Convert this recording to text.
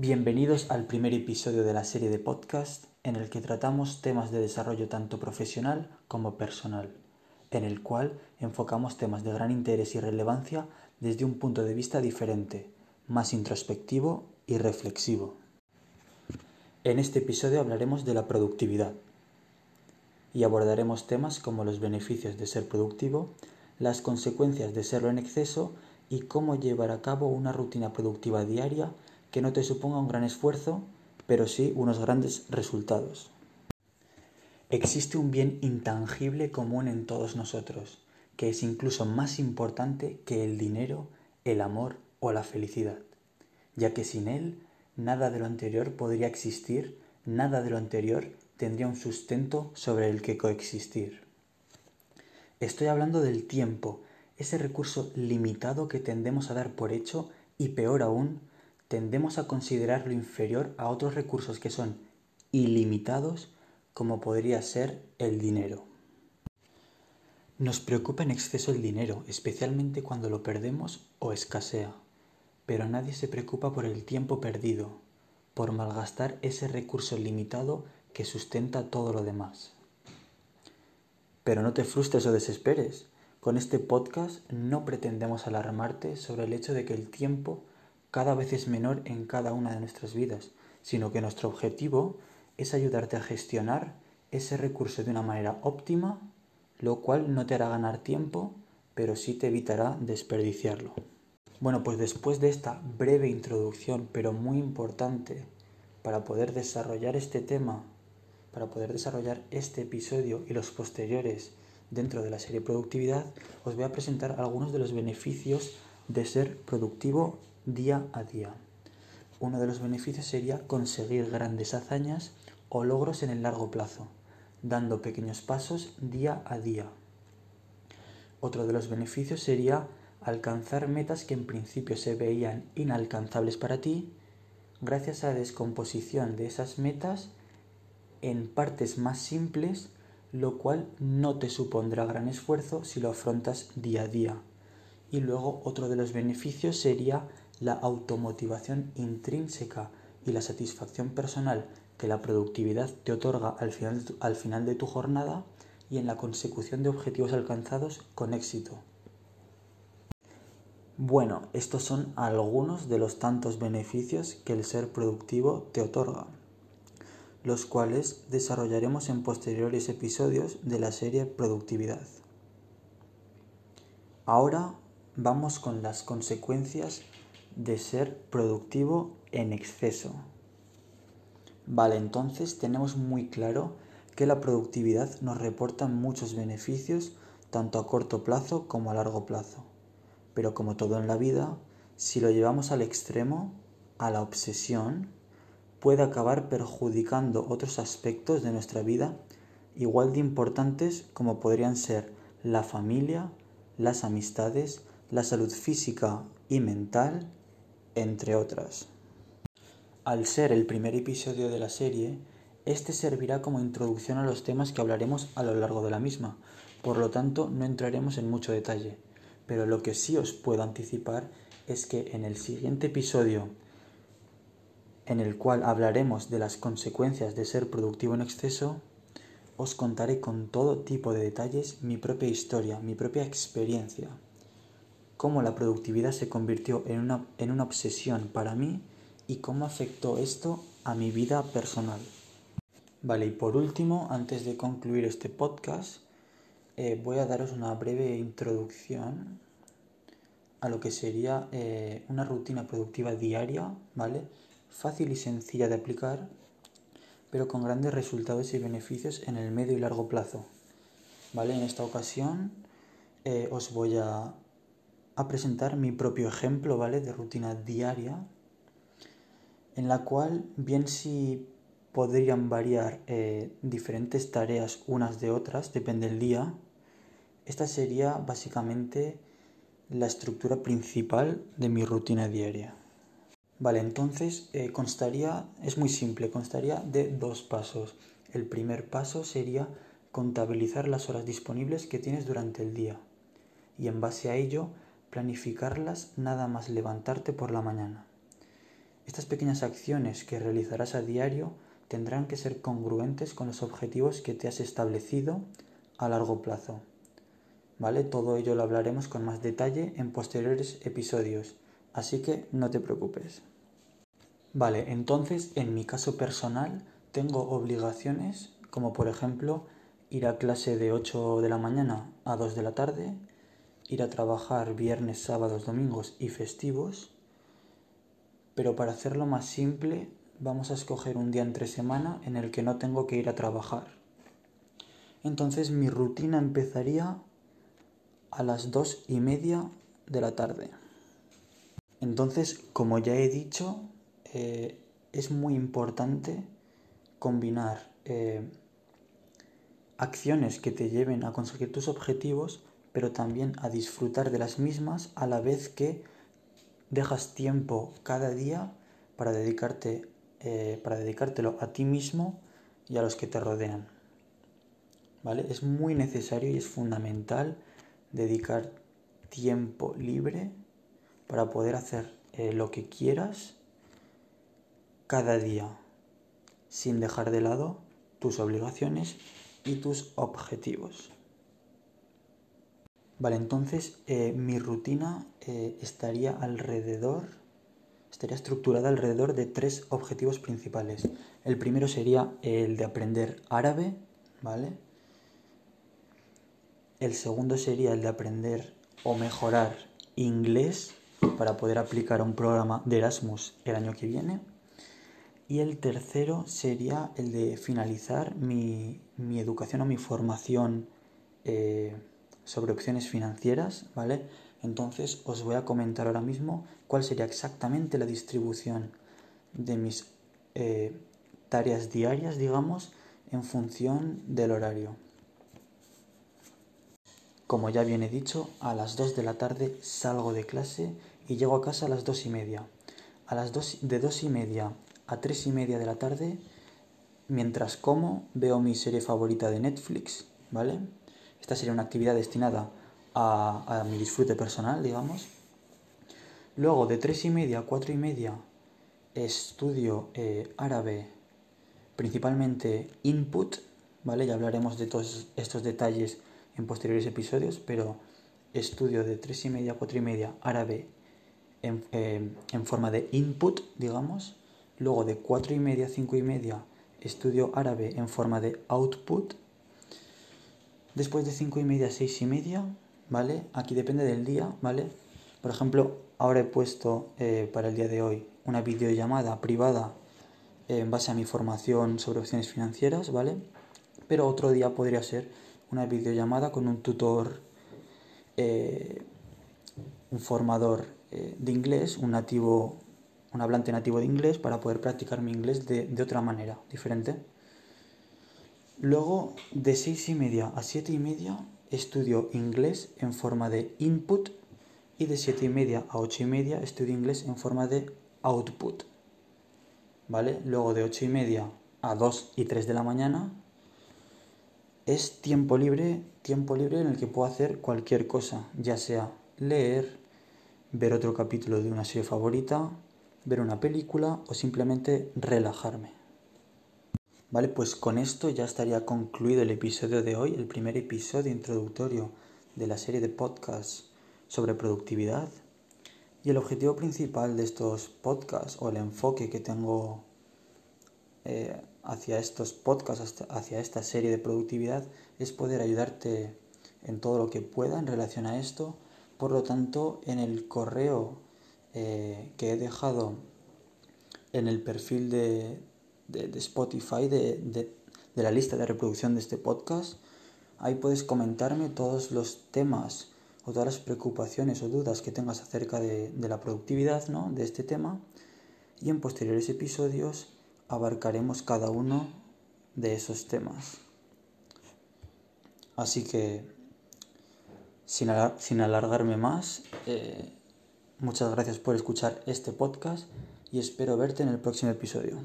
Bienvenidos al primer episodio de la serie de podcast en el que tratamos temas de desarrollo tanto profesional como personal, en el cual enfocamos temas de gran interés y relevancia desde un punto de vista diferente, más introspectivo y reflexivo. En este episodio hablaremos de la productividad y abordaremos temas como los beneficios de ser productivo, las consecuencias de serlo en exceso y cómo llevar a cabo una rutina productiva diaria que no te suponga un gran esfuerzo, pero sí unos grandes resultados. Existe un bien intangible común en todos nosotros, que es incluso más importante que el dinero, el amor o la felicidad, ya que sin él nada de lo anterior podría existir, nada de lo anterior tendría un sustento sobre el que coexistir. Estoy hablando del tiempo, ese recurso limitado que tendemos a dar por hecho y peor aún, tendemos a considerarlo inferior a otros recursos que son ilimitados como podría ser el dinero. Nos preocupa en exceso el dinero, especialmente cuando lo perdemos o escasea, pero nadie se preocupa por el tiempo perdido, por malgastar ese recurso limitado que sustenta todo lo demás. Pero no te frustres o desesperes. Con este podcast no pretendemos alarmarte sobre el hecho de que el tiempo cada vez es menor en cada una de nuestras vidas, sino que nuestro objetivo es ayudarte a gestionar ese recurso de una manera óptima, lo cual no te hará ganar tiempo, pero sí te evitará desperdiciarlo. Bueno, pues después de esta breve introducción, pero muy importante, para poder desarrollar este tema, para poder desarrollar este episodio y los posteriores dentro de la serie Productividad, os voy a presentar algunos de los beneficios de ser productivo día a día. Uno de los beneficios sería conseguir grandes hazañas o logros en el largo plazo, dando pequeños pasos día a día. Otro de los beneficios sería alcanzar metas que en principio se veían inalcanzables para ti, gracias a la descomposición de esas metas en partes más simples, lo cual no te supondrá gran esfuerzo si lo afrontas día a día. Y luego otro de los beneficios sería la automotivación intrínseca y la satisfacción personal que la productividad te otorga al final, al final de tu jornada y en la consecución de objetivos alcanzados con éxito. Bueno, estos son algunos de los tantos beneficios que el ser productivo te otorga, los cuales desarrollaremos en posteriores episodios de la serie Productividad. Ahora vamos con las consecuencias de ser productivo en exceso. Vale, entonces tenemos muy claro que la productividad nos reporta muchos beneficios tanto a corto plazo como a largo plazo. Pero como todo en la vida, si lo llevamos al extremo, a la obsesión, puede acabar perjudicando otros aspectos de nuestra vida igual de importantes como podrían ser la familia, las amistades, la salud física y mental entre otras. Al ser el primer episodio de la serie, este servirá como introducción a los temas que hablaremos a lo largo de la misma, por lo tanto no entraremos en mucho detalle, pero lo que sí os puedo anticipar es que en el siguiente episodio, en el cual hablaremos de las consecuencias de ser productivo en exceso, os contaré con todo tipo de detalles mi propia historia, mi propia experiencia cómo la productividad se convirtió en una, en una obsesión para mí y cómo afectó esto a mi vida personal. Vale, y por último, antes de concluir este podcast, eh, voy a daros una breve introducción a lo que sería eh, una rutina productiva diaria, ¿vale? Fácil y sencilla de aplicar, pero con grandes resultados y beneficios en el medio y largo plazo. ¿Vale? En esta ocasión eh, os voy a a presentar mi propio ejemplo, ¿vale? De rutina diaria, en la cual bien si podrían variar eh, diferentes tareas unas de otras, depende del día, esta sería básicamente la estructura principal de mi rutina diaria. Vale, entonces eh, constaría, es muy simple, constaría de dos pasos. El primer paso sería contabilizar las horas disponibles que tienes durante el día y en base a ello planificarlas nada más levantarte por la mañana. Estas pequeñas acciones que realizarás a diario tendrán que ser congruentes con los objetivos que te has establecido a largo plazo. ¿Vale? Todo ello lo hablaremos con más detalle en posteriores episodios, así que no te preocupes. Vale, entonces en mi caso personal tengo obligaciones como por ejemplo ir a clase de 8 de la mañana a 2 de la tarde, ir a trabajar viernes, sábados, domingos y festivos, pero para hacerlo más simple vamos a escoger un día entre semana en el que no tengo que ir a trabajar. Entonces mi rutina empezaría a las dos y media de la tarde. Entonces, como ya he dicho, eh, es muy importante combinar eh, acciones que te lleven a conseguir tus objetivos, pero también a disfrutar de las mismas a la vez que dejas tiempo cada día para dedicarte eh, para dedicártelo a ti mismo y a los que te rodean. ¿Vale? Es muy necesario y es fundamental dedicar tiempo libre para poder hacer eh, lo que quieras cada día sin dejar de lado tus obligaciones y tus objetivos. Vale, entonces eh, mi rutina estaría alrededor estaría estructurada alrededor de tres objetivos principales. El primero sería el de aprender árabe, ¿vale? El segundo sería el de aprender o mejorar inglés para poder aplicar a un programa de Erasmus el año que viene. Y el tercero sería el de finalizar mi, educación o mi formación eh, sobre opciones financieras, ¿vale? Entonces os voy a comentar ahora mismo cuál sería exactamente la distribución de mis eh, tareas diarias, digamos, en función del horario. Como ya bien he dicho, a las 2 de la tarde salgo de clase y llego a casa a las 2 y media. A las 2, de 2 y media a 3 y media de la tarde, mientras como, veo mi serie favorita de Netflix, ¿vale? Esta sería una actividad destinada a, mi disfrute personal, digamos. Luego, de tres y media a cuatro y media, estudio eh, árabe, principalmente input, ¿vale? Ya hablaremos de todos estos detalles en posteriores episodios, pero estudio de tres y media a cuatro y media árabe en, eh, en forma de input, digamos. Luego, de cuatro y media a cinco y media, estudio árabe en forma de output. Después de cinco y media a seis y media, ¿vale? Aquí depende del día, ¿vale? Por ejemplo, ahora he puesto eh, para el día de hoy una videollamada privada eh, en base a mi formación sobre opciones financieras, ¿vale? Pero otro día podría ser una videollamada con un tutor, eh, un formador de inglés, un nativo, un hablante nativo de inglés para poder practicar mi inglés de, de otra manera, diferente. Luego, de seis y media a siete y media, estudio inglés en forma de input y de 7 y media a 8 y media estudio inglés en forma de output. ¿Vale? Luego de 8 y media a 2 y 3 de la mañana es tiempo libre, tiempo libre en el que puedo hacer cualquier cosa, ya sea leer, ver otro capítulo de una serie favorita, ver una película o simplemente relajarme. Vale, pues con esto ya estaría concluido el episodio de hoy, el primer episodio introductorio de la serie de podcasts sobre productividad. Y el objetivo principal de estos podcasts o el enfoque que tengo eh, hacia estos podcasts, hacia esta serie de productividad, es poder ayudarte en todo lo que pueda en relación a esto. Por lo tanto, en el correo eh, que he dejado en el perfil de, de, Spotify, de, la lista de reproducción de este podcast. Ahí puedes comentarme todos los temas o todas las preocupaciones o dudas que tengas acerca de, la productividad ¿no? de este tema. Y en posteriores episodios abarcaremos cada uno de esos temas. Así que, sin, alargarme más, eh, muchas gracias por escuchar este podcast y espero verte en el próximo episodio.